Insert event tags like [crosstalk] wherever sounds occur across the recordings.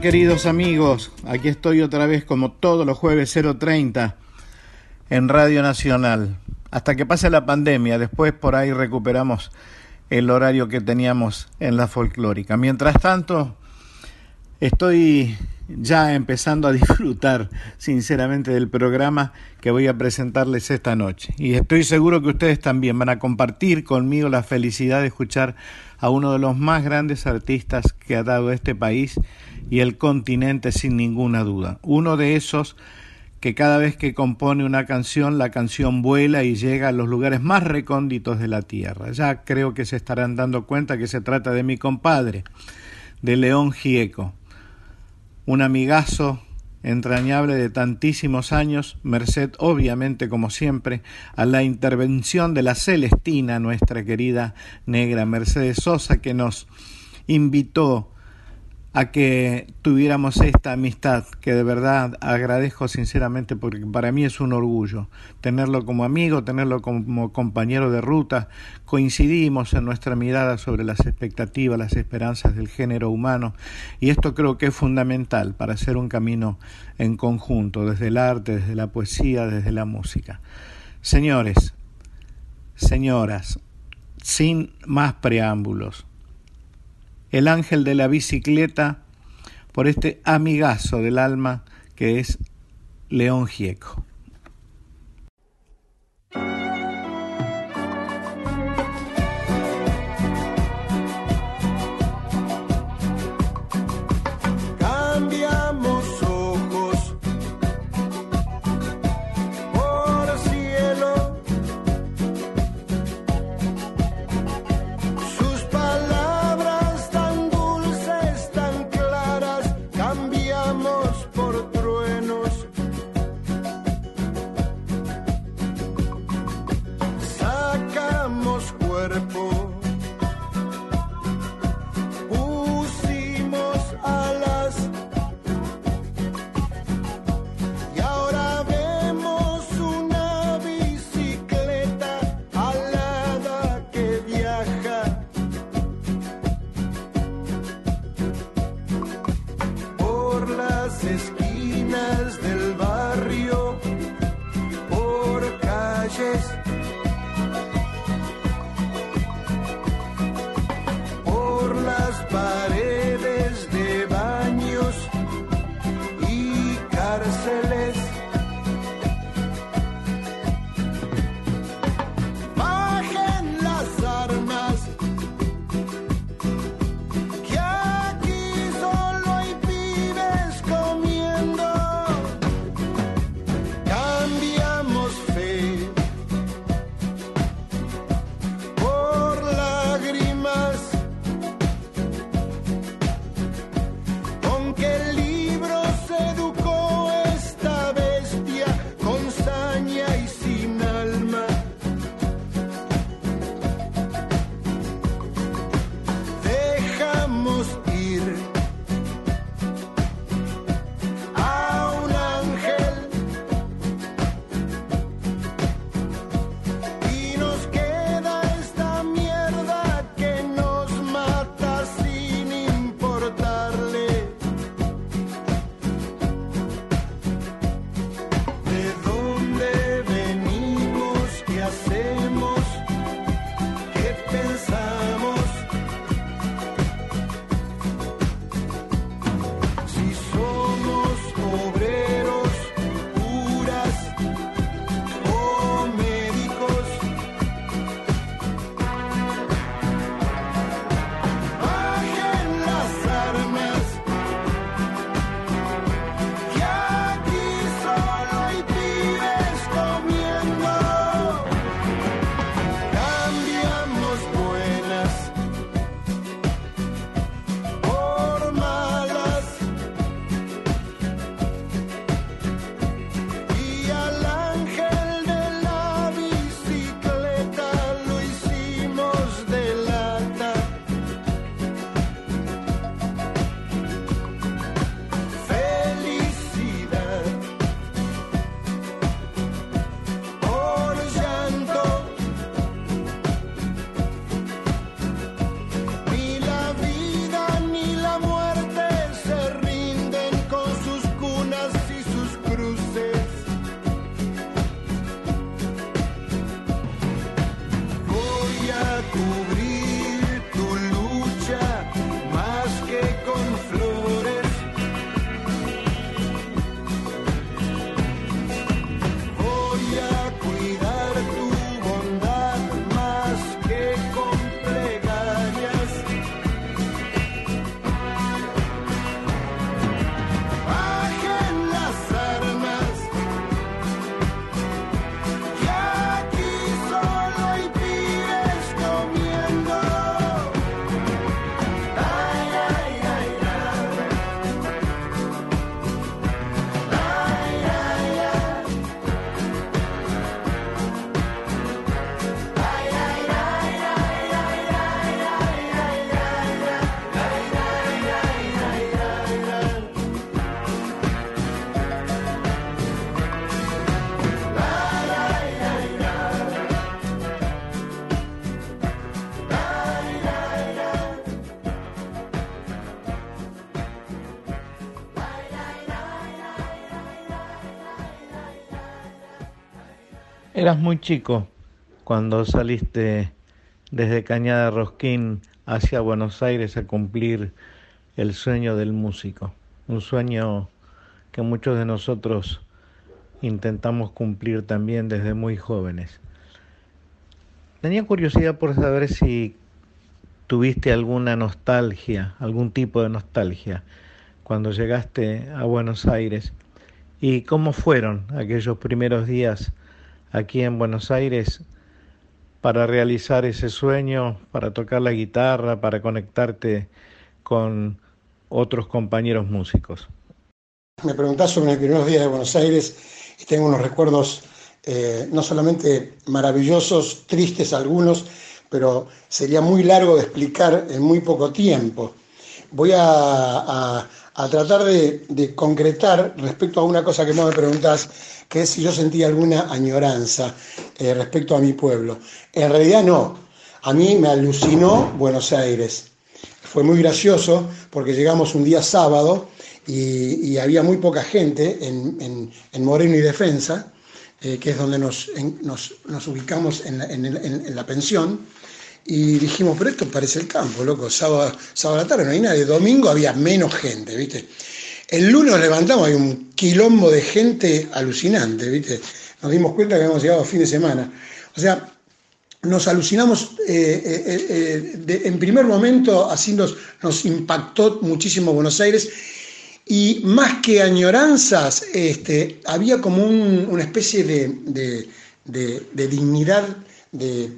Queridos amigos, aquí estoy otra vez como todos los jueves 030 en Radio Nacional. Hasta que pase la pandemia, después por ahí recuperamos el horario que teníamos en la folclórica. Mientras tanto, estoy ya empezando a disfrutar sinceramente del programa que voy a presentarles esta noche. Y estoy seguro que ustedes también van a compartir conmigo la felicidad de escuchar a uno de los más grandes artistas que ha dado este país y el continente sin ninguna duda. Uno de esos que cada vez que compone una canción, la canción vuela y llega a los lugares más recónditos de la tierra. Ya creo que se estarán dando cuenta que se trata de mi compadre, de León Gieco, un amigazo entrañable de tantísimos años, merced obviamente como siempre a la intervención de la Celestina, nuestra querida negra Mercedes Sosa, que nos invitó a que tuviéramos esta amistad que de verdad agradezco sinceramente porque para mí es un orgullo tenerlo como amigo, tenerlo como compañero de ruta. Coincidimos en nuestra mirada sobre las expectativas, las esperanzas del género humano y esto creo que es fundamental para hacer un camino en conjunto, desde el arte, desde la poesía, desde la música. Señores, señoras, sin más preámbulos, el ángel de la bicicleta por este amigazo del alma que es León Gieco. see me. Eras muy chico cuando saliste desde Cañada Rosquín hacia Buenos Aires a cumplir el sueño del músico, un sueño que muchos de nosotros intentamos cumplir también desde muy jóvenes. Tenía curiosidad por saber si tuviste alguna nostalgia, algún tipo de nostalgia cuando llegaste a Buenos Aires y cómo fueron aquellos primeros días aquí en Buenos Aires para realizar ese sueño, para tocar la guitarra, para conectarte con otros compañeros músicos. Me preguntás sobre mis primeros días de Buenos Aires y tengo unos recuerdos eh, no solamente maravillosos, tristes algunos, pero sería muy largo de explicar en muy poco tiempo. Voy a, tratar de, concretar respecto a una cosa que vos me preguntás, que es si yo sentía alguna añoranza eh, respecto a mi pueblo. En realidad no. A mí me alucinó Buenos Aires. Fue muy gracioso porque llegamos un día sábado y, había muy poca gente en, Moreno y Defensa, eh, que es donde nos, ubicamos en la, pensión. Y dijimos, pero esto parece el campo, loco, sábado, sábado a la tarde no hay nadie, domingo había menos gente, ¿viste? El lunes levantamos, hay un quilombo de gente alucinante, ¿viste? Nos dimos cuenta que habíamos llegado a fin de semana. O sea, nos alucinamos, eh, eh, eh, en primer momento así nos, nos, impactó muchísimo Buenos Aires y más que añoranzas, este, había como una especie de, de dignidad, de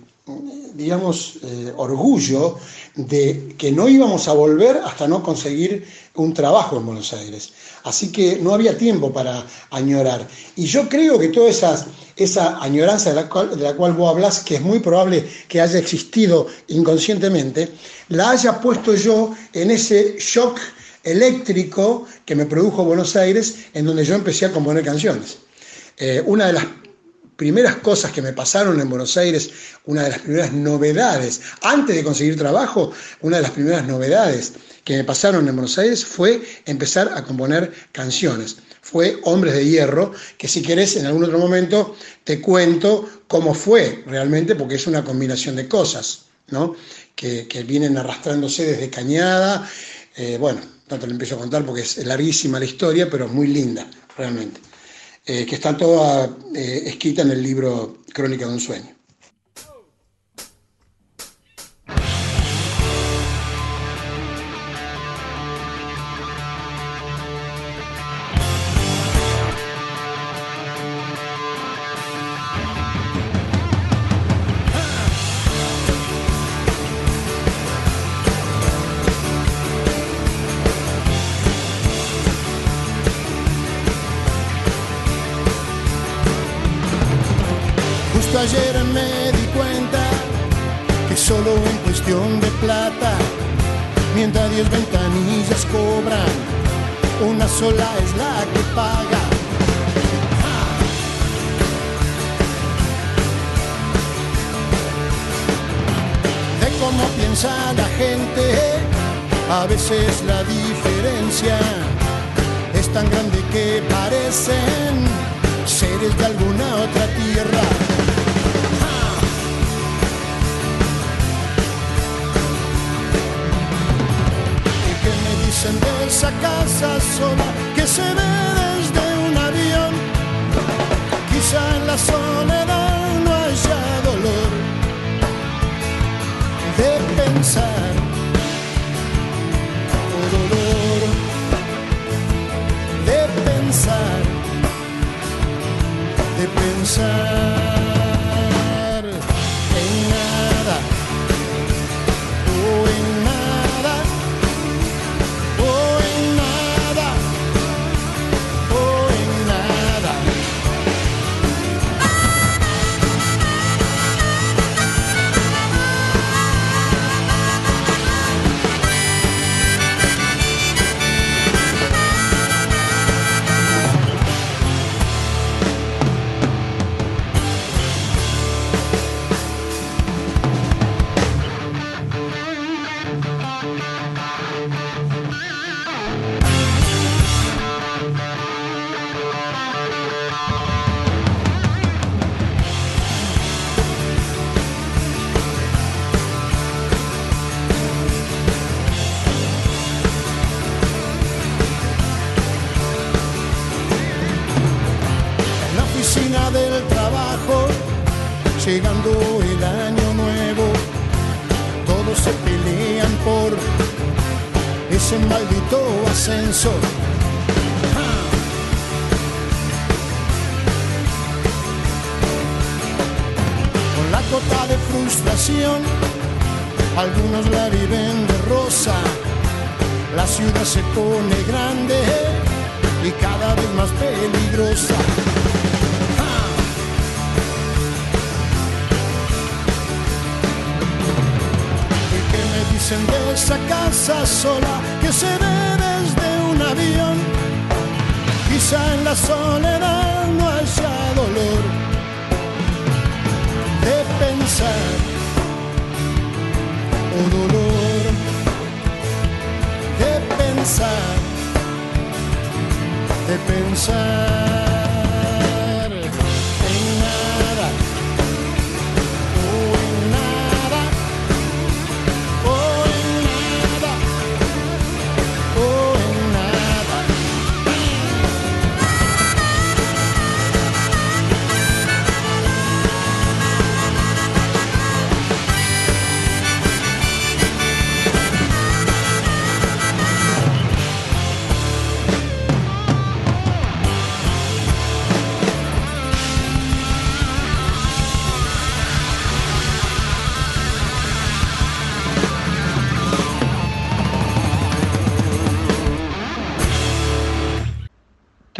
digamos, eh, orgullo de que no íbamos a volver hasta no conseguir un trabajo en Buenos Aires. Así que no había tiempo para añorar. Y yo creo que toda esa, esa añoranza de la, cual, de la cual vos hablas, que es muy probable que haya existido inconscientemente, la haya puesto yo en ese shock eléctrico que me produjo Buenos Aires, en donde yo empecé a componer canciones. Eh, una de las primeras cosas que me pasaron en Buenos Aires, una de las primeras novedades, antes de conseguir trabajo, una de las primeras novedades que me pasaron en Buenos Aires fue empezar a componer canciones. Fue Hombres de Hierro, que si querés en algún otro momento te cuento cómo fue realmente, porque es una combinación de cosas, ¿no? Que, vienen arrastrándose desde Cañada. Eh, bueno, no te lo empiezo a contar porque es larguísima la historia, pero muy linda, realmente. Eh, que está toda eh, en el libro Crónica de un sueño. corazón.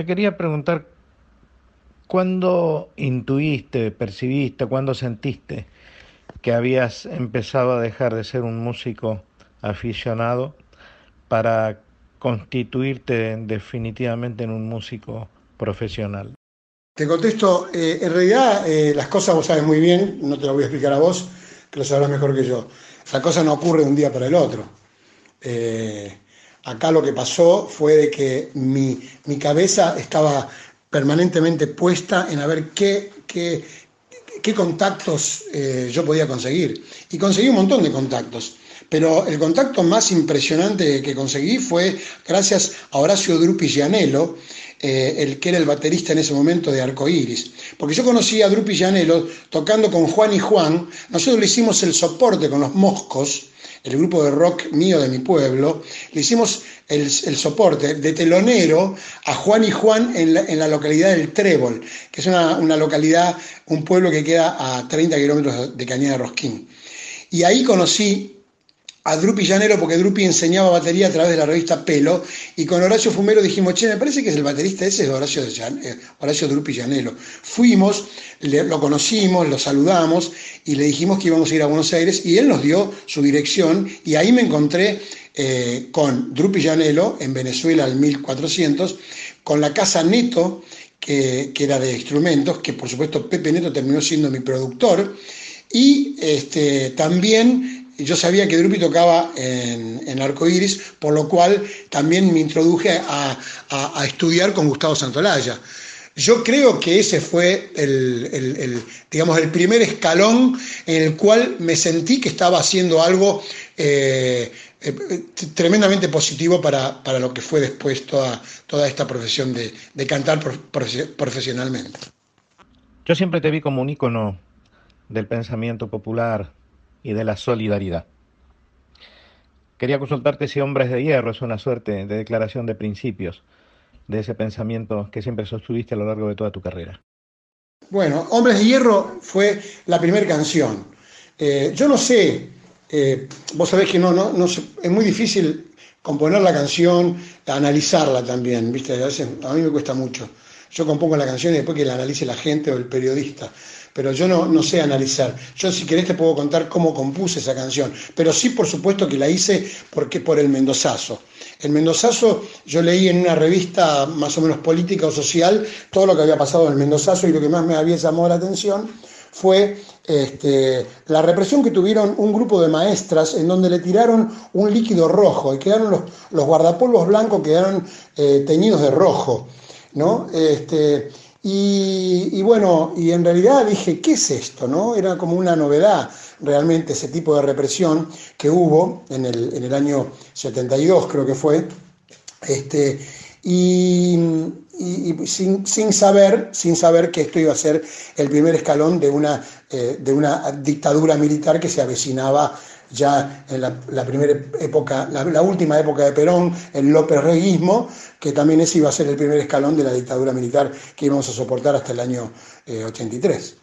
Quería preguntar, ¿cuándo intuiste, percibiste, cuándo sentiste que habías empezado a dejar de ser un músico aficionado para constituirte definitivamente en un músico profesional? Te contesto, eh, en realidad eh, las cosas vos sabes muy bien, no te lo voy a explicar a vos, que lo sabrás mejor que yo. La cosa no ocurre de un día para el otro. Eh, acá lo que pasó fue de que mi, mi cabeza estaba permanentemente puesta en a ver qué, qué, qué contactos eh, yo podía conseguir. Y conseguí un montón de contactos. Pero el contacto más impresionante que conseguí fue gracias a Horacio Drupi Gianello, eh, el que era el baterista en ese momento de Arcoiris. Porque yo conocí a Drupi Gianello tocando con Juan y Juan. Nosotros le hicimos el soporte con los Moscos, el grupo de rock mío de mi pueblo. Le hicimos el, el soporte de telonero a Juan y Juan en la, en la localidad del Trébol, que es una, una localidad, un pueblo que queda a 30 kilómetros de Cañada Rosquín. Y ahí conocí a Drupi Llanero porque Drupi enseñaba batería a través de la revista Pelo y con Horacio Fumero dijimos, che, me parece que es el baterista ese es Horacio, de eh, Horacio Drupi Llanero. Fuimos, le- lo conocimos, lo saludamos y le dijimos que íbamos a ir a Buenos Aires y él nos dio su dirección y ahí me encontré eh, con Drupi Llanelo en Venezuela al 1400, con la casa Neto, que, que era de instrumentos, que por supuesto Pepe Neto terminó siendo mi productor, y este, también yo sabía que Drupi tocaba en, en Arcoiris, por lo cual también me introduje a, a- estudiar con Gustavo Santolaya. Yo creo que ese fue el, el- digamos, el primer escalón en el cual me sentí que estaba haciendo algo eh, eh, tremendamente positivo para, para lo que fue después toda, toda esta profesión de, de cantar prof- profe- profesionalmente. Yo siempre te vi como un ícono del pensamiento popular y de la solidaridad. Quería consultarte si Hombres de Hierro es una suerte de declaración de principios de ese pensamiento que siempre sostuviste a lo largo de toda tu carrera. Bueno, Hombres de Hierro fue la primera canción. Eh, yo no sé, eh, vos sabés que no, no, no es muy difícil componer la canción, analizarla también, ¿viste? A, veces, a mí me cuesta mucho. Yo compongo la canción y después que la analice la gente o el periodista. Pero yo no, no sé analizar. Yo si querés te puedo contar cómo compuse esa canción. Pero sí, por supuesto que la hice porque por el Mendozazo. El Mendozazo, yo leí en una revista más o menos política o social todo lo que había pasado en el Mendozazo y lo que más me había llamado la atención fue este, la represión que tuvieron un grupo de maestras en donde le tiraron un líquido rojo y quedaron los, los guardapolvos blancos quedaron eh, teñidos de rojo, ¿no? Este, y, bueno, y en realidad dije, ¿qué es esto? ¿no? Era como una novedad realmente ese tipo de represión que hubo en el, en el año 72, creo que fue. Este, y, sin, saber, sin saber que esto iba a ser el primer escalón de una, eh, de una dictadura militar que se avecinaba ya en la, primera época, la, última época de Perón, el López Reguismo, que también ese iba a ser el primer escalón de la dictadura militar que íbamos a soportar hasta el año 83.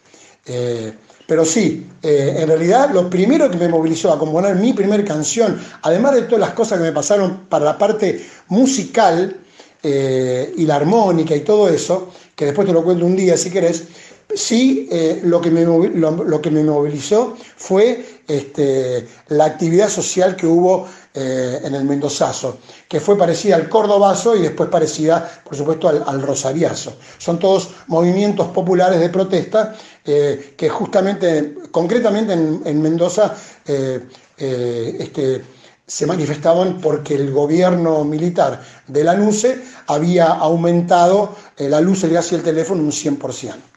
Eh, pero sí, eh, en realidad lo primero que me movilizó a componer mi primera canción, además de todas las cosas que me pasaron para la parte musical eh, y la armónica y todo eso, que después te lo cuento un día si querés, sí lo, que me, lo, que me movilizó fue este, la actividad social que hubo en el Mendozazo, que fue parecida al Cordobazo y después parecida, por supuesto, al, al Rosariazo. Son todos movimientos populares de protesta eh, que justamente, concretamente en, Mendoza, eh, eh, este, se manifestaban porque el gobierno militar de la NUCE había aumentado la luz, el gas y el teléfono un 100%.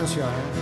La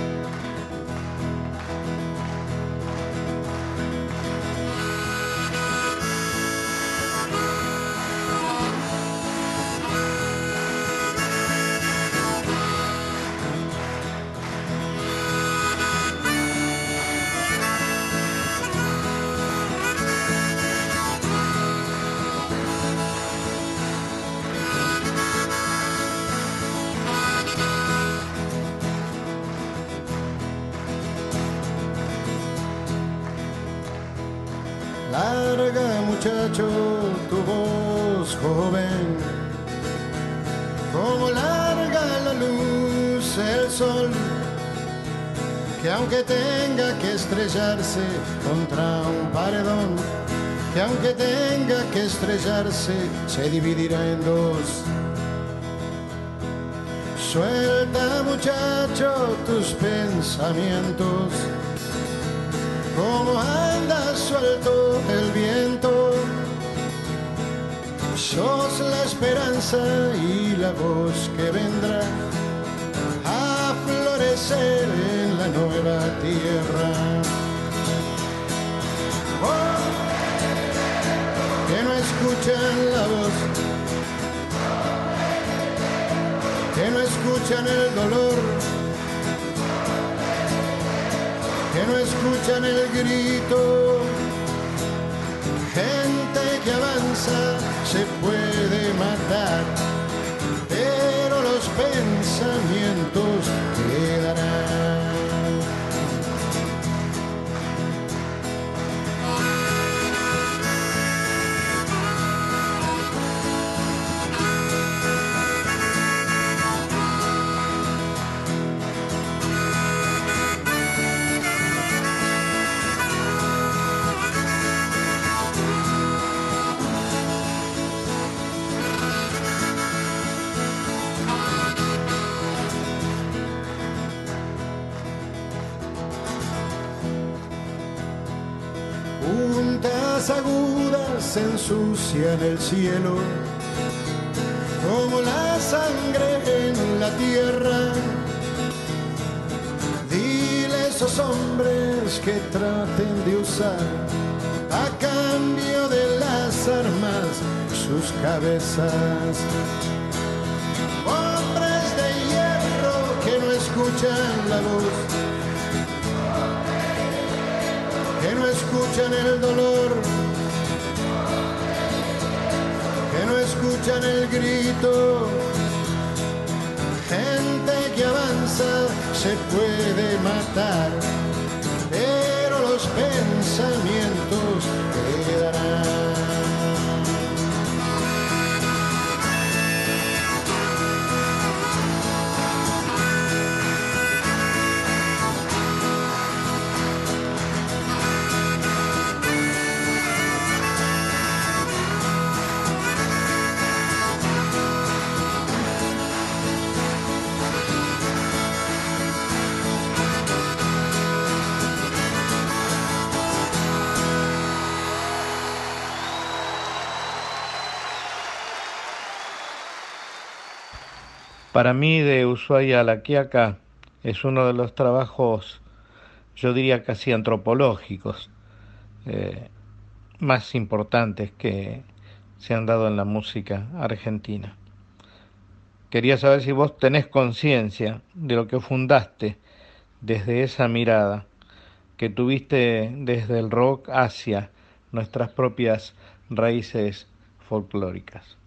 que aunque tenga que estrellarse, se dividirá en dos. Suelta muchacho tus pensamientos, como anda suelto el viento Sos la esperanza y la voz que vendrá a florecer en la nueva tierra. Escuchan la voz, que no escuchan el dolor, que no escuchan el grito. Gente que avanza se puede matar, agudas ensucian el cielo, como la sangre en la tierra. Dile a esos hombres que traten de usar a cambio de las armas sus cabezas. Hombres de hierro que no escuchan la voz que no escuchan el dolor escuchan el grito. Gente que avanza se puede Para mí de Ushuaia a la Quiaca es uno de los trabajos, yo diría casi antropológicos, eh, más importantes que se han dado en la música argentina. Quería saber si vos tenés conciencia de lo que fundaste desde esa mirada que tuviste desde el rock hacia nuestras propias raíces folclóricas.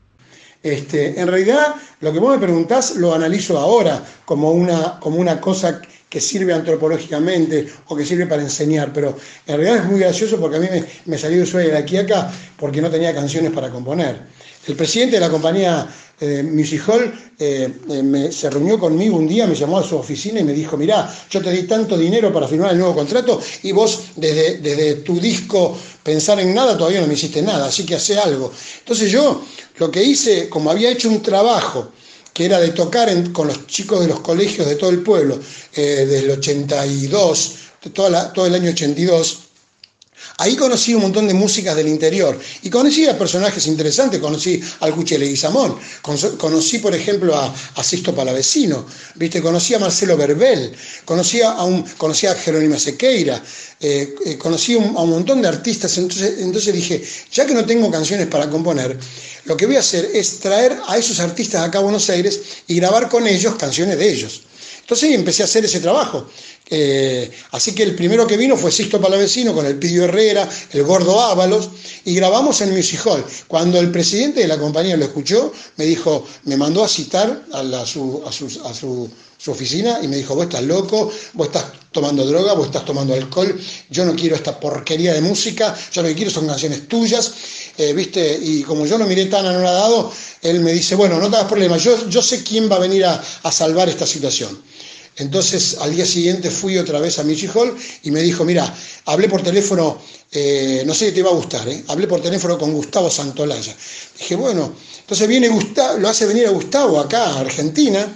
Este, en realidad, lo que vos me preguntás lo analizo ahora como una, como una cosa que sirve antropológicamente o que sirve para enseñar, pero en realidad es muy gracioso porque a mí me, me salió sueño de aquí a acá porque no tenía canciones para componer. El presidente de la compañía eh, Music Hall eh, eh, se reunió conmigo un día, me llamó a su oficina y me dijo, mirá, yo te di tanto dinero para firmar el nuevo contrato y vos desde, desde tu disco Pensar en Nada todavía no me hiciste nada, así que hace algo. Entonces yo lo que hice, como había hecho un trabajo que era de tocar con los chicos de los colegios de todo el pueblo, desde el 82, toda todo el año 82, Ahí conocí un montón de músicas del interior y conocí a personajes interesantes, conocí al Cuchele Guizamón, conocí por ejemplo a, a Sisto Palavecino, ¿viste? conocí a Marcelo Berbel, conocí a, un, conocí a Jerónima Sequeira, eh, eh, conocí a un montón de artistas, entonces, entonces dije, ya que no tengo canciones para componer, lo que voy a hacer es traer a esos artistas acá a Buenos Aires y grabar con ellos canciones de ellos. Entonces empecé a hacer ese trabajo. Eh, así que el primero que vino fue Sisto Palavecino con el Pidio Herrera, el Gordo Ábalos, y grabamos en Music Hall. Cuando el presidente de la compañía lo escuchó, me dijo, me mandó a citar a, su, oficina y me dijo, vos estás loco, vos estás tomando droga, vos estás tomando alcohol, yo no quiero esta porquería de música, yo lo que quiero son canciones tuyas, eh, ¿viste? Y como yo no miré tan anonadado, él me dice, bueno, no te hagas problema, yo, yo sé quién va a venir a salvar esta situación. Entonces al día siguiente fui otra vez a Michi Hall y me dijo, mira, hablé por teléfono, eh, no sé si te va a gustar, ¿eh? hablé por teléfono con Gustavo Santolaya. Dije, bueno, entonces viene Gustavo, lo hace venir a Gustavo acá a Argentina,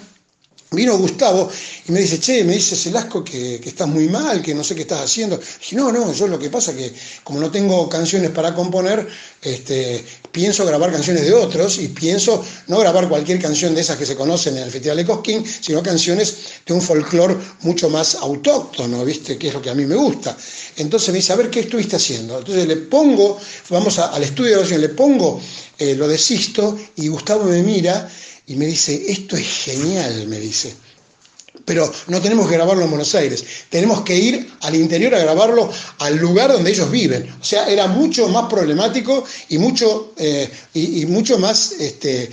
Vino Gustavo y me dice, che, me dice Celasco que, que estás muy mal, que no sé qué estás haciendo. dije, no, no, yo lo que pasa es que como no tengo canciones para componer, este, pienso grabar canciones de otros y pienso no grabar cualquier canción de esas que se conocen en el Festival de Cosquín, sino canciones de un folclore mucho más autóctono, ¿viste? Que es lo que a mí me gusta. Entonces me dice, a ver, ¿qué estuviste haciendo? Entonces le pongo, vamos al estudio de grabación, le pongo eh, lo de Sisto y Gustavo me mira y me dice, esto es genial, me dice. Pero no tenemos que grabarlo en Buenos Aires, tenemos que ir al interior a grabarlo al lugar donde ellos viven. O sea, era mucho más problemático y mucho, eh, y, mucho más este,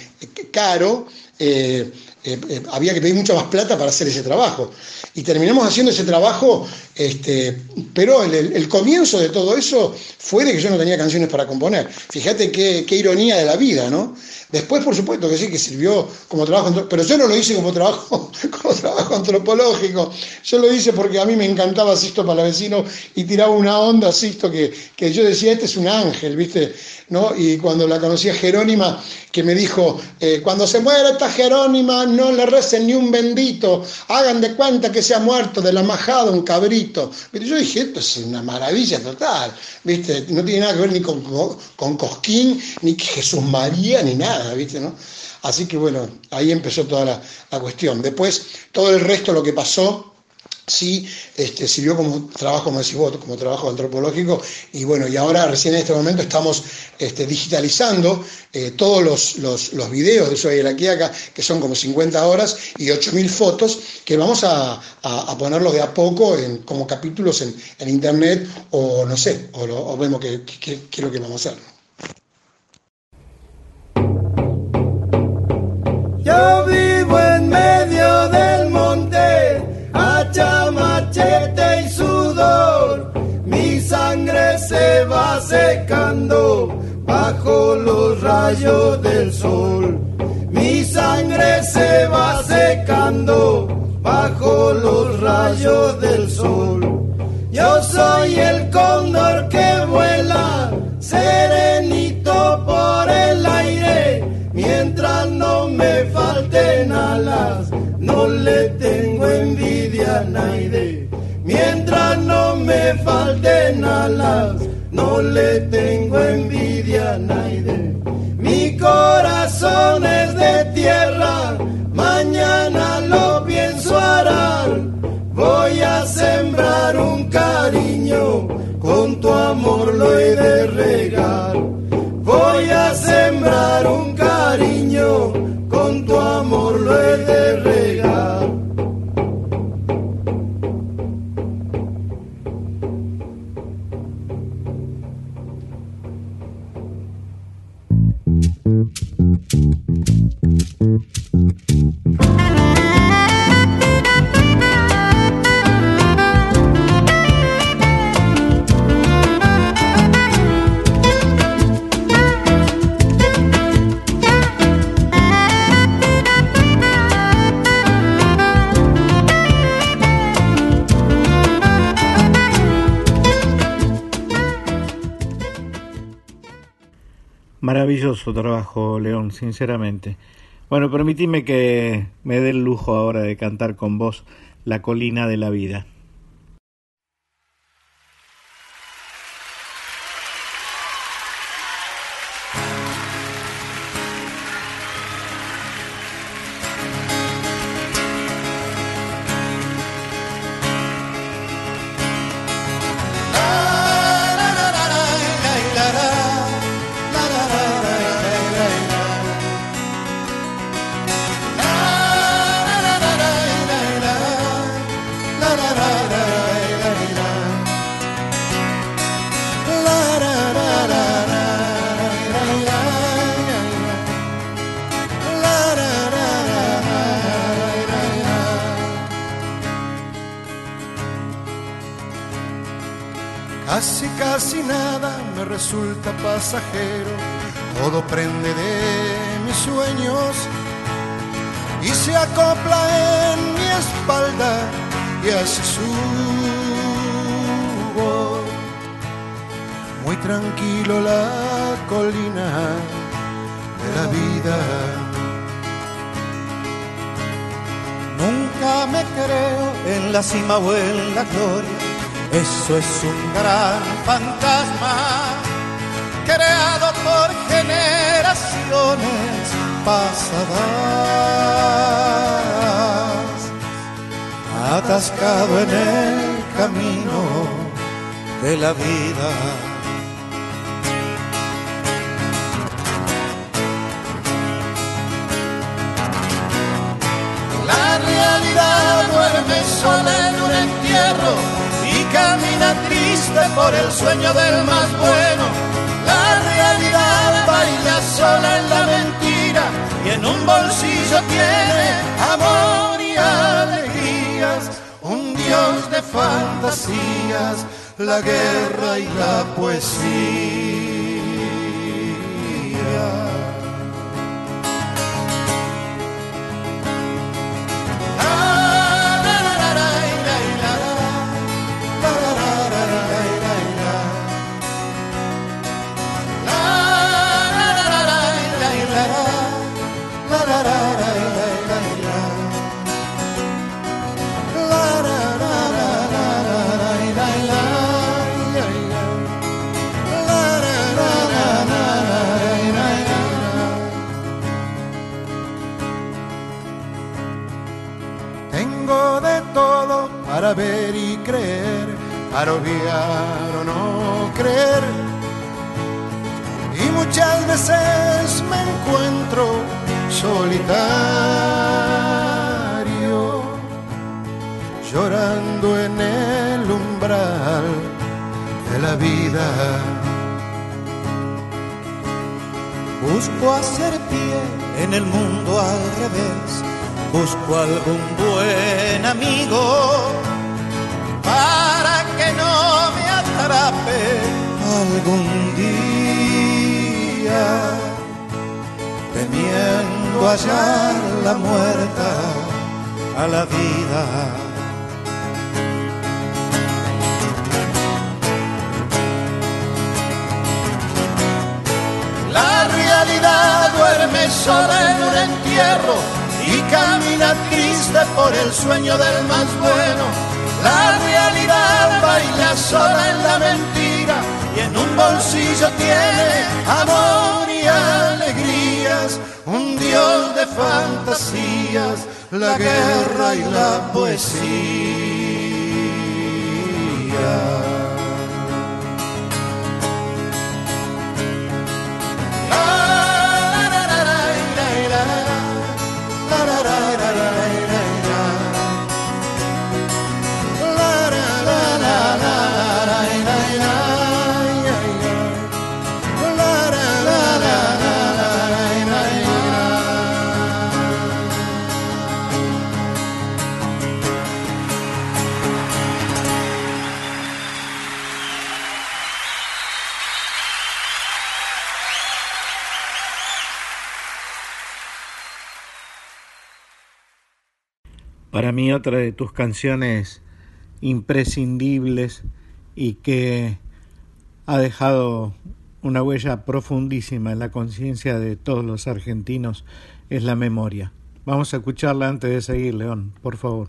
caro. Eh, eh, había que pedir mucha más plata para hacer ese trabajo. Y terminamos haciendo ese trabajo, este, pero el, comienzo de todo eso fue de que yo no tenía canciones para componer. Fíjate qué, qué ironía de la vida, ¿no? Después, por supuesto que sí, que sirvió como trabajo, pero yo no lo hice como trabajo, [laughs] como trabajo antropológico. Yo lo hice porque a mí me encantaba Sisto Palavecino y tiraba una onda Sisto que, que yo decía, este es un ángel, ¿viste? ¿No? Y cuando la conocí a Jerónima, que me dijo, eh, cuando se muera esta Jerónima, no le recen ni un bendito, hagan de cuenta que se ha muerto de la majada un cabrito. Pero yo dije, esto es una maravilla total, ¿viste? No tiene nada que ver ni con, con Cosquín, ni Jesús María, ni nada. ¿viste? ¿no? Así que bueno, ahí empezó toda la, cuestión. Después, todo el resto, lo que pasó, sí este, sirvió como trabajo, como decís vos, como trabajo antropológico, y bueno, y ahora recién en este momento estamos este, digitalizando eh, todos los, los, videos de Soy la Quiaca, que son como 50 horas y 8.000 fotos, que vamos a, ponerlos de a poco en, como capítulos en, internet, o no sé, o, vemos qué es lo que vamos a hacer. Yo hacha, machete y sudor. Mi sangre se va secando bajo los rayos del sol. Mi sangre se va secando bajo los rayos del sol. Yo soy el cóndor que vuela serenito por el aire mientras no me falten alas, no le tengo envidia Mientras no me falten alas, no le tengo envidia a nadie. Mi corazón es de tierra, mañana lo pienso arar. Voy a sembrar un cariño con tu amor lo he de regar. Voy a sembrar un cariño, con tu amor lo he de regar. Sinceramente. Bueno, permitime que me dé el lujo ahora de cantar con vos La colina de la vida. Casi, casi nada me resulta pasajero, todo prende de mis sueños y se acopla en mi espalda y así subo. Muy tranquilo la colina de la vida. Nunca me creo en la cima o en la gloria eso es un gran fantasma creado por generaciones pasadas, atascado en el camino de la vida. La realidad duerme sola en un entierro camina triste por el sueño del más bueno. La realidad baila sola en la mentira y en un bolsillo tiene amor y alegrías. Un dios de fantasías, la guerra y la poesía. para para o no creer. Y muchas veces me encuentro solitario, llorando en el umbral de la vida. Busco hacer pie en el mundo al revés busco algún buen amigo algún día, temiendo hallar la muerta a la vida. La realidad duerme sola en un entierro y camina triste por el sueño del más bueno. La realidad baila sola en la mentira en un bolsillo tiene amor y alegrías, un dios de fantasías, la guerra y la poesía. Mí otra de tus canciones imprescindibles y que ha dejado una huella profundísima en la conciencia de todos los argentinos es la memoria. Vamos a escucharla antes de seguir, León, por favor.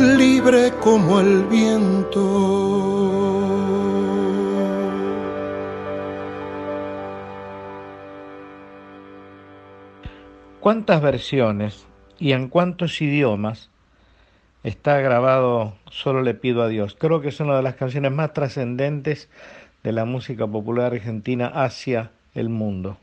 libre como el viento. ¿Cuántas versiones y en cuántos idiomas está grabado Solo le pido a Dios. Creo que es una de las canciones más trascendentes de la música popular argentina hacia el mundo.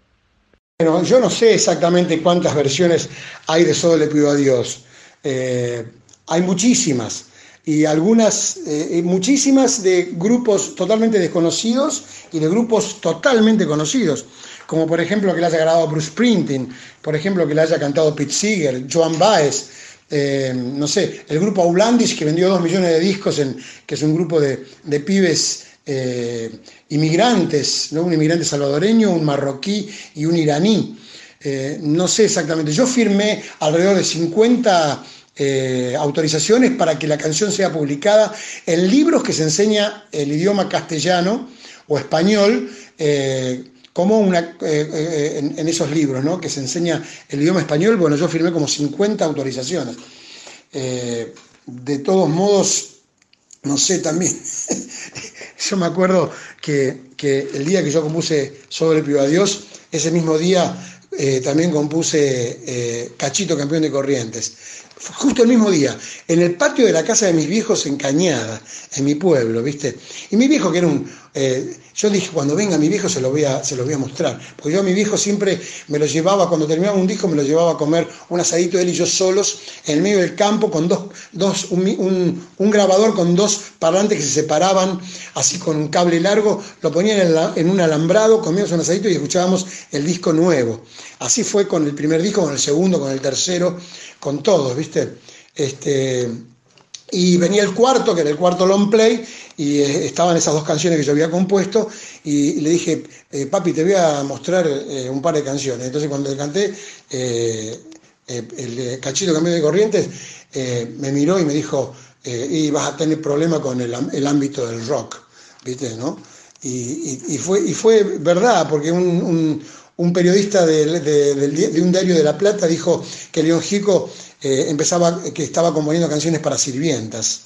Bueno, yo no sé exactamente cuántas versiones hay de Solo le pido a Dios. Eh, hay muchísimas y algunas, eh, muchísimas de grupos totalmente desconocidos y de grupos totalmente conocidos, como por ejemplo que le haya grabado Bruce Springsteen, por ejemplo que le haya cantado Pete Seeger, Joan Baez, eh, no sé, el grupo Aulandis, que vendió dos millones de discos, en, que es un grupo de, pibes eh, inmigrantes, ¿no? un inmigrante salvadoreño, un marroquí y un iraní. Eh, no sé exactamente, yo firmé alrededor de 50 autorizaciones para que la canción sea publicada en libros que se enseña el idioma castellano o español como una, eh, eh, en, esos libros, ¿no? que se enseña el idioma español, bueno, yo firmé como 50 autorizaciones. Eh, de todos modos, no sé, también, [laughs] yo me acuerdo que, el día que yo compuse Sobre el a Dios, ese mismo día también compuse Cachito Campeón de Corrientes. Justo el mismo día, en el patio de la casa de mis viejos en Cañada, en mi pueblo, ¿viste? Y mi viejo, que era un, eh, yo dije, cuando venga mi viejo se lo, voy a, se lo voy a mostrar. Porque yo a mi viejo siempre me lo llevaba, cuando terminaba un disco, me lo llevaba a comer un asadito él y yo solos en el medio del campo con dos, dos un, grabador con dos parlantes que se separaban así con un cable largo, lo ponían en, un alambrado, comíamos un asadito y escuchábamos el disco nuevo. Así fue con el primer disco, con el segundo, con el tercero, con todos, ¿viste? Este, y venía el cuarto, que era el cuarto long play, y eh, estaban esas dos canciones que yo había compuesto, y, le dije, eh, papi, te voy a mostrar eh, un par de canciones. Entonces cuando le canté el cachito cambio de corrientes, me miró y me dijo, y vas a tener problema con el, ámbito del rock, ¿viste? ¿no? Y, fue, y fue verdad, porque un, periodista de, un diario de La Plata dijo que León Gico eh, empezaba, que estaba componiendo canciones para sirvientas.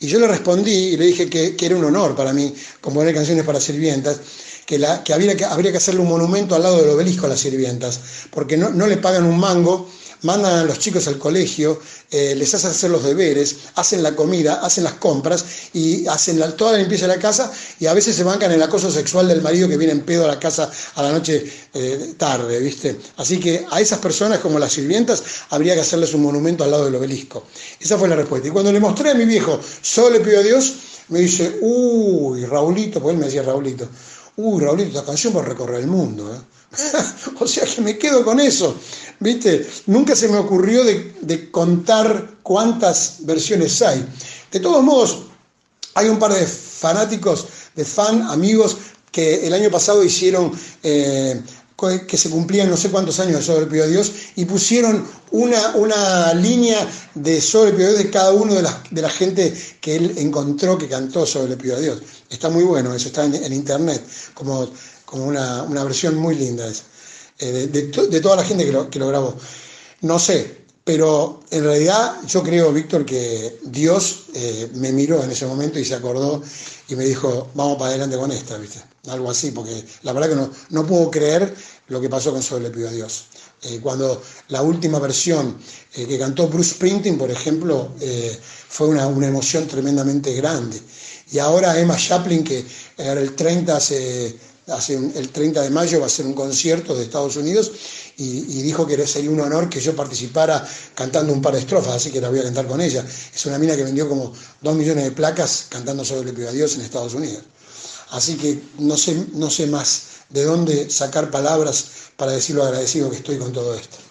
Y yo le respondí y le dije que, era un honor para mí componer canciones para sirvientas, que, habría, que hacerle un monumento al lado del obelisco a las sirvientas, porque no le pagan un mango mandan a los chicos al colegio, eh, les hacen hacer los deberes, hacen la comida, hacen las compras y hacen toda la limpieza de la casa y a veces se bancan el acoso sexual del marido que viene en pedo a la casa a la noche eh, tarde, ¿viste? Así que a esas personas como las sirvientas habría que hacerles un monumento al lado del obelisco. Esa fue la respuesta. Y cuando le mostré a mi viejo, solo le pido a Dios, me dice, uy, Raulito, pues él me decía Raulito, uy, Raulito, esta canción va recorrer el mundo, ¿eh? [laughs] o sea que me quedo con eso, ¿viste? Nunca se me ocurrió de, contar cuántas versiones hay. De todos modos, hay un par de fanáticos, de fan, amigos, que el año pasado hicieron eh, que se cumplían no sé cuántos años de Sobre el Pío Dios y pusieron una, una línea de Sobre el Pío Dios de cada uno de la, de la gente que él encontró que cantó Sobre el Pío Dios. Está muy bueno, eso está en internet, como como una, versión muy linda esa, eh, de, toda la gente que lo, que lo grabó. No sé, Pero en realidad yo creo, Víctor, que Dios eh, me miró en ese momento y se acordó y me dijo, vamos para adelante con esta, ¿viste? Algo así, porque la verdad que no, no puedo creer lo que pasó con Solo le pido a Dios. Eh, cuando la última versión que cantó Bruce Springsteen, por ejemplo, fue una, una, emoción tremendamente grande. Y ahora Emma Chaplin, que era el 30 hace el 30 de mayo va a ser un concierto de Estados Unidos y, dijo que sería un honor que yo participara cantando un par de estrofas, así que la voy a cantar con ella. Es una mina que vendió como dos millones de placas cantando sobre Le pido a Dios en Estados Unidos. Así que no sé, no sé más de dónde sacar palabras para decir lo agradecido que estoy con todo esto.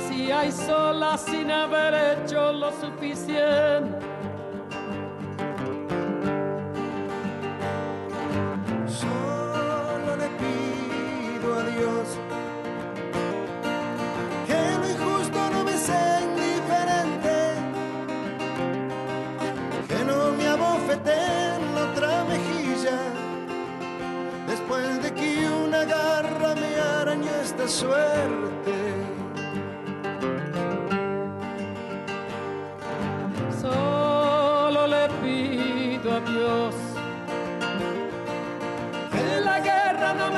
vacía y sola sin haber hecho lo suficiente. Solo le pido a Dios que lo injusto no me sea indiferente, que no me abofeteen la otra mejilla después de que una garra me arañó esta suerte.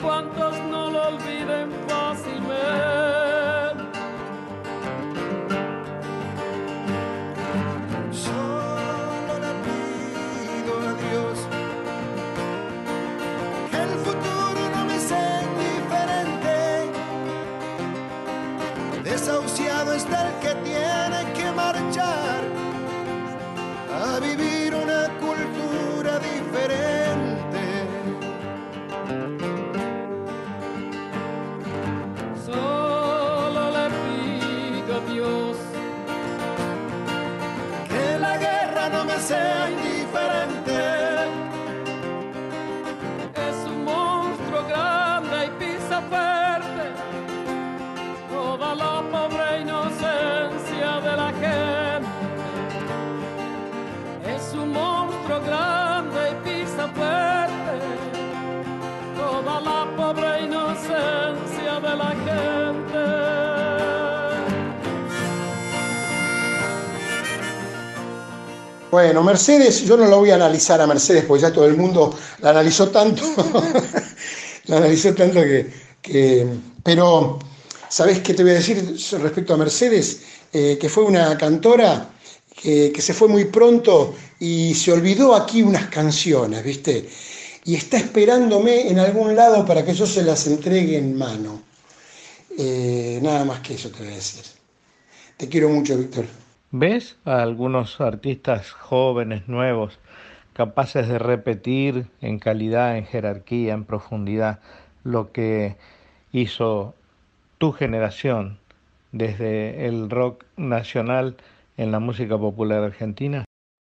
cuantos no lo Bueno, Mercedes, yo no lo voy a analizar a Mercedes, porque ya todo el mundo la analizó tanto, [laughs] la analizó tanto que, Pero, ¿sabes qué te voy a decir respecto a Mercedes? Eh, que fue una cantora que, que, se fue muy pronto y se olvidó aquí unas canciones, ¿viste? Y está esperándome en algún lado para que yo se las entregue en mano. Eh, nada más que eso te voy a decir. Te quiero mucho, Víctor. ¿Ves a algunos artistas jóvenes, nuevos, capaces de repetir en calidad, en jerarquía, en profundidad lo que hizo tu generación desde el rock nacional en la música popular argentina?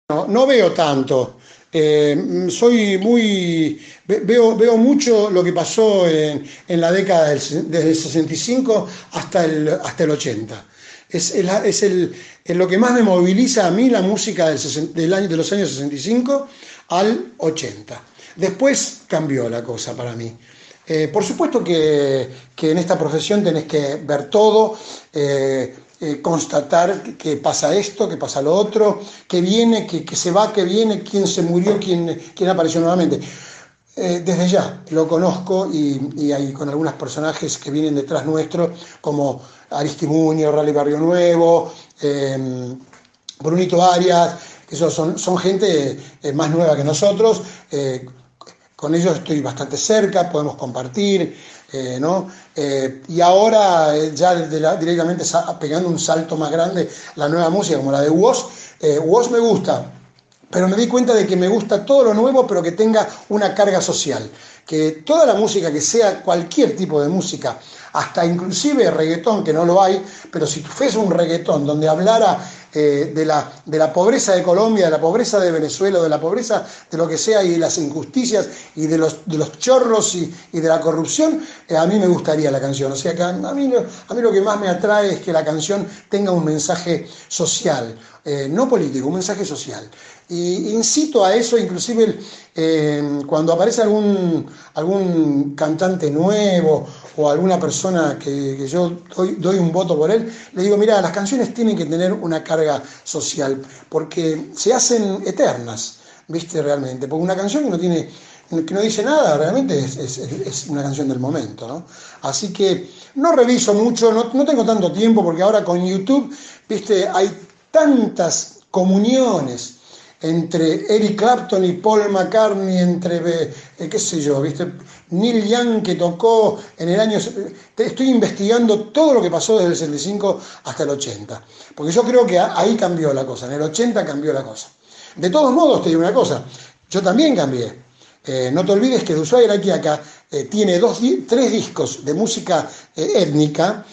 No, veo tanto. Eh, soy muy. Veo, veo mucho lo que pasó en, en la década del, desde el 65 hasta el, hasta el 80. Es, es, es, lo que más me moviliza a mí la música del, del año, de los años 65 al 80. Después cambió la cosa para mí. Eh, por supuesto que, que, en esta profesión tenés que ver todo. Eh, eh, constatar que pasa esto, que pasa lo otro, que viene, que, que se va, que viene, quién se murió, quién, quién apareció nuevamente. Eh, desde ya lo conozco y, hay con algunos personajes que vienen detrás nuestro, como Aristimuño, Rally Barrio Nuevo, eh, Brunito Arias, esos son, gente eh, más nueva que nosotros. Eh, con ellos estoy bastante cerca, podemos compartir, ¿no? Y ahora ya directamente pegando un salto más grande, la nueva música como la de Woz, Woz me gusta, pero me di cuenta de que me gusta todo lo nuevo, pero que tenga una carga social, que toda la música que sea cualquier tipo de música, hasta inclusive reggaetón, que no lo hay, pero si fuese un reggaetón donde hablara eh, de, la, de la pobreza de Colombia, de la pobreza de Venezuela, de la pobreza de lo que sea y de las injusticias y de los, de los chorros y, y de la corrupción, eh, a mí me gustaría la canción. O sea, que a mí, a mí lo que más me atrae es que la canción tenga un mensaje social, eh, no político, un mensaje social. Y incito a eso, inclusive eh, cuando aparece algún, algún cantante nuevo o alguna persona que, que yo doy, doy, un voto por él, le digo, mira, las canciones tienen que tener una carga social, porque se hacen eternas, ¿viste? Realmente, porque una canción que no tiene que no dice nada, realmente es, es, es, una canción del momento, ¿no? Así que no reviso mucho, no, no tengo tanto tiempo, porque ahora con YouTube, viste, hay tantas comuniones entre Eric Clapton y Paul McCartney, entre, eh, qué sé yo, ¿viste? Neil Young que tocó en el año... Estoy investigando todo lo que pasó desde el 65 hasta el 80, porque yo creo que ahí cambió la cosa, en el 80 cambió la cosa. De todos modos, te digo una cosa, yo también cambié. Eh, no te olvides que de eh, tiene dos, tres discos de música étnica,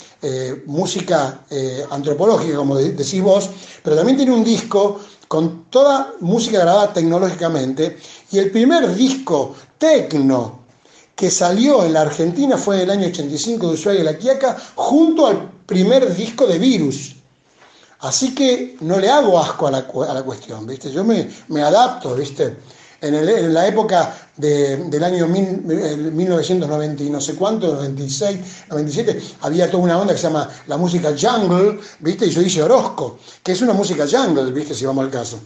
música antropológica, como decís vos, pero también tiene un disco con toda música grabada tecnológicamente, y el primer disco tecno que salió en la Argentina fue en el año 85 de Ushuaia y La Quiaca, junto al primer disco de Virus. Así que no le hago asco a la, a la cuestión, ¿viste? Yo me, me adapto, ¿viste? En, el, la época de, del año mil, 1990 y no sé cuánto, 96, 97, había toda una onda que se llama la música jungle, ¿viste? Y yo hice Orozco, que es una música jungle, ¿viste? Si vamos al caso.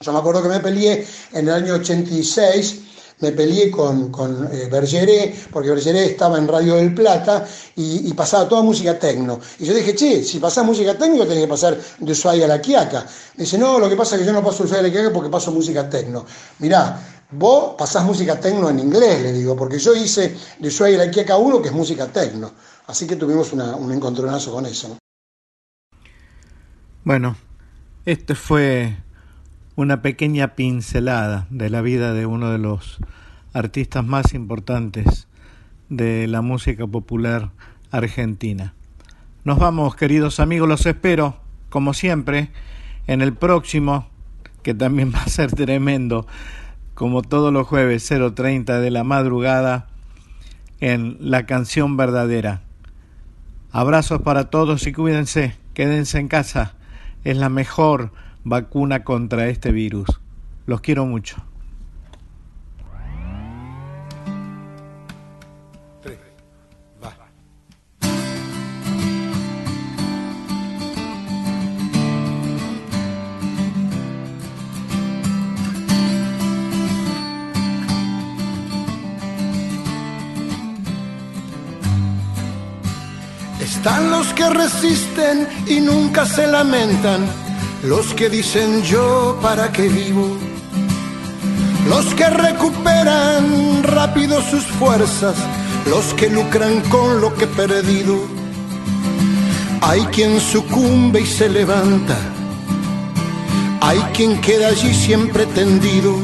Yo me acuerdo que me peleé en el año 86 me peleé con, con eh, Bergeré, porque Bergeré estaba en Radio del Plata y, y, pasaba toda música tecno. Y yo dije, che, si pasás música tecno, tenés que pasar de Ushuaia a la Quiaca. Me dice, no, lo que pasa es que yo no paso Ushuaia a la Quiaca porque paso música tecno. Mirá, vos pasás música tecno en inglés, le digo, porque yo hice de Ushuaia a la Quiaca 1, que es música tecno. Así que tuvimos una, un encontronazo con eso. ¿no? Bueno, este fue una pequeña pincelada de la vida de uno de los artistas más importantes de la música popular argentina. Nos vamos, queridos amigos, los espero, como siempre, en el próximo, que también [laughs] va a ser tremendo, como todos los jueves 0.30 de la madrugada, en La Canción Verdadera. Abrazos para todos y cuídense, quédense en casa, es la mejor vacuna contra este virus. Los quiero mucho. Están los que resisten y nunca se lamentan los que dicen yo para qué vivo, los que recuperan rápido sus fuerzas, los que lucran con lo que he perdido. Hay quien sucumbe y se levanta, hay quien queda allí siempre tendido,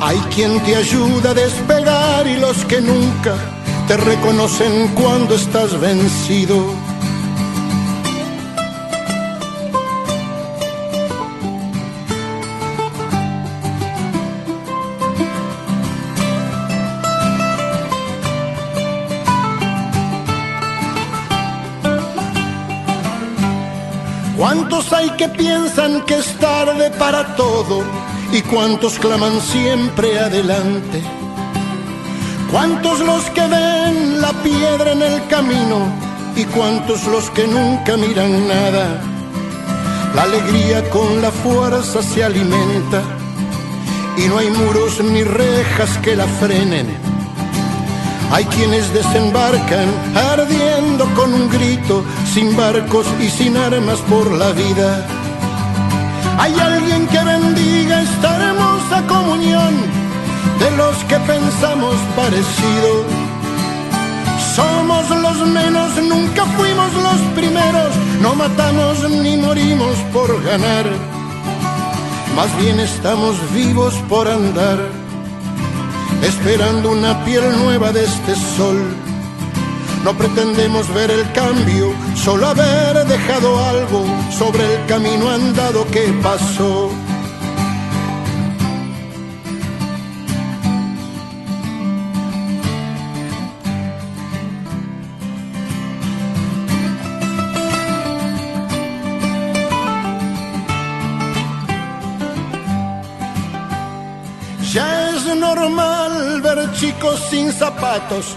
hay quien te ayuda a despegar y los que nunca te reconocen cuando estás vencido. Piensan que es tarde para todo? ¿Y cuántos claman siempre adelante? ¿Cuántos los que ven la piedra en el camino? ¿Y cuántos los que nunca miran nada? La alegría con la fuerza se alimenta y no hay muros ni rejas que la frenen. Hay quienes desembarcan ardiendo con un grito, sin barcos y sin armas por la vida. Hay alguien que bendiga esta hermosa comunión de los que pensamos parecido. Somos los menos, nunca fuimos los primeros, no matamos ni morimos por ganar más bien estamos vivos por andar, esperando una piel nueva de este sol. No pretendemos ver el cambio, solo haber dejado algo sobre el camino andado que pasó. normal ver chicos sin zapatos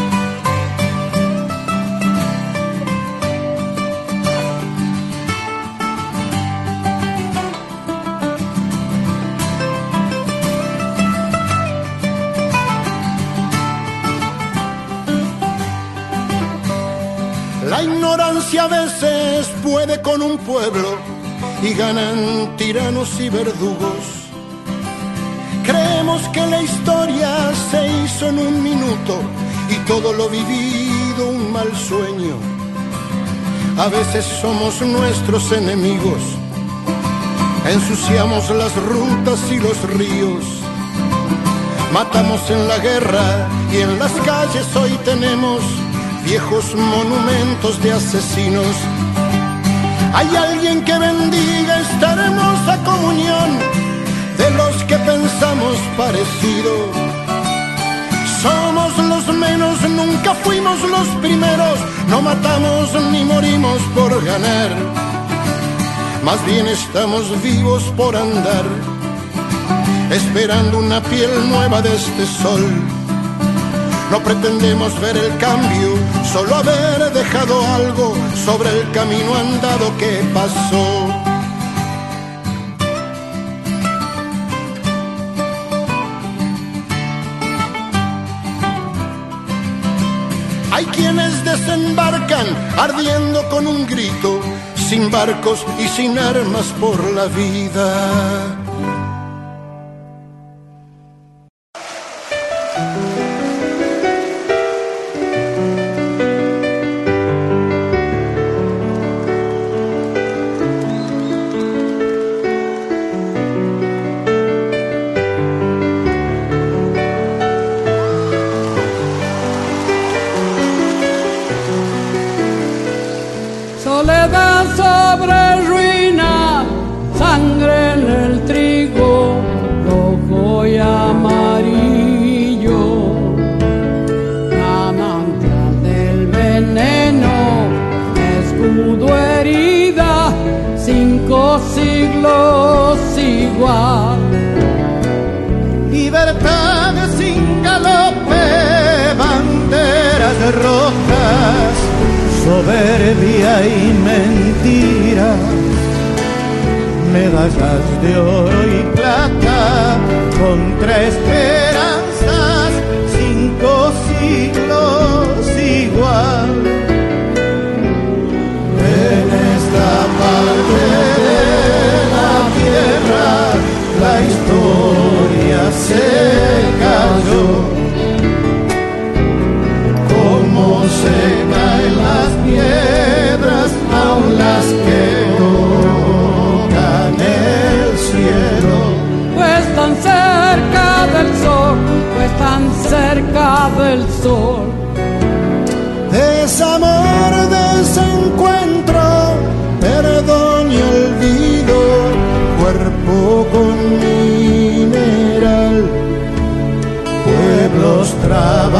A veces puede con un pueblo y ganan tiranos y verdugos Creemos que la historia se hizo en un minuto y todo lo vivido un mal sueño. A veces somos nuestros enemigos, ensuciamos las rutas y los ríos, matamos en la guerra y en las calles hoy tenemos viejos monumentos de asesinos. Hay alguien que bendiga esta hermosa comunión de los que pensamos parecido. Somos los menos, nunca fuimos los primeros, no matamos ni morimos por ganar. Más bien estamos vivos por andar, esperando una piel nueva de este sol. No pretendemos ver el cambio, solo haber dejado algo sobre el camino andado que pasó. Hay quienes desembarcan ardiendo con un grito, sin barcos y sin armas por la vida. soberbia y mentira, medallas de oro y plata contra esperanzas, cinco siglos igual. En esta parte de la tierra la historia se cayó. Como se caen las piedras son las que tocan el cielo. Pues tan cerca del sol, pues tan cerca del sol. Desamor, desencuentro, perdón y olvido, cuerpo con mineral, pueblos trabajados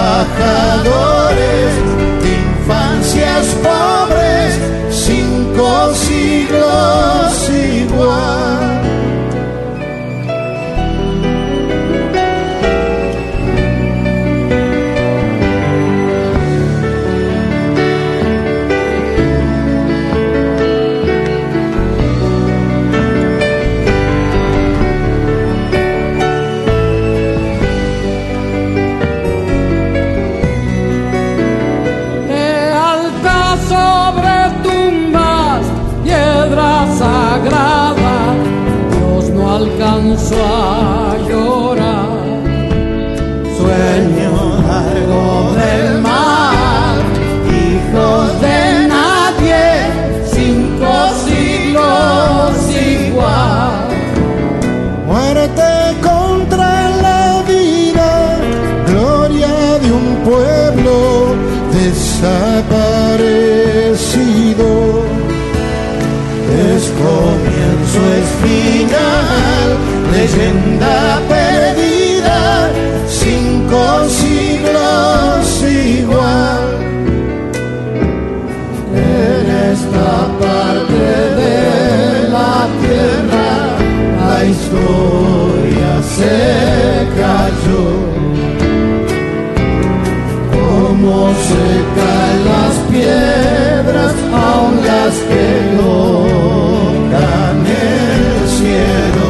se caen las piedras, aun las que tocan el cielo.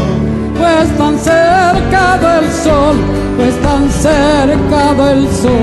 Pues tan cerca del sol, pues tan cerca del sol.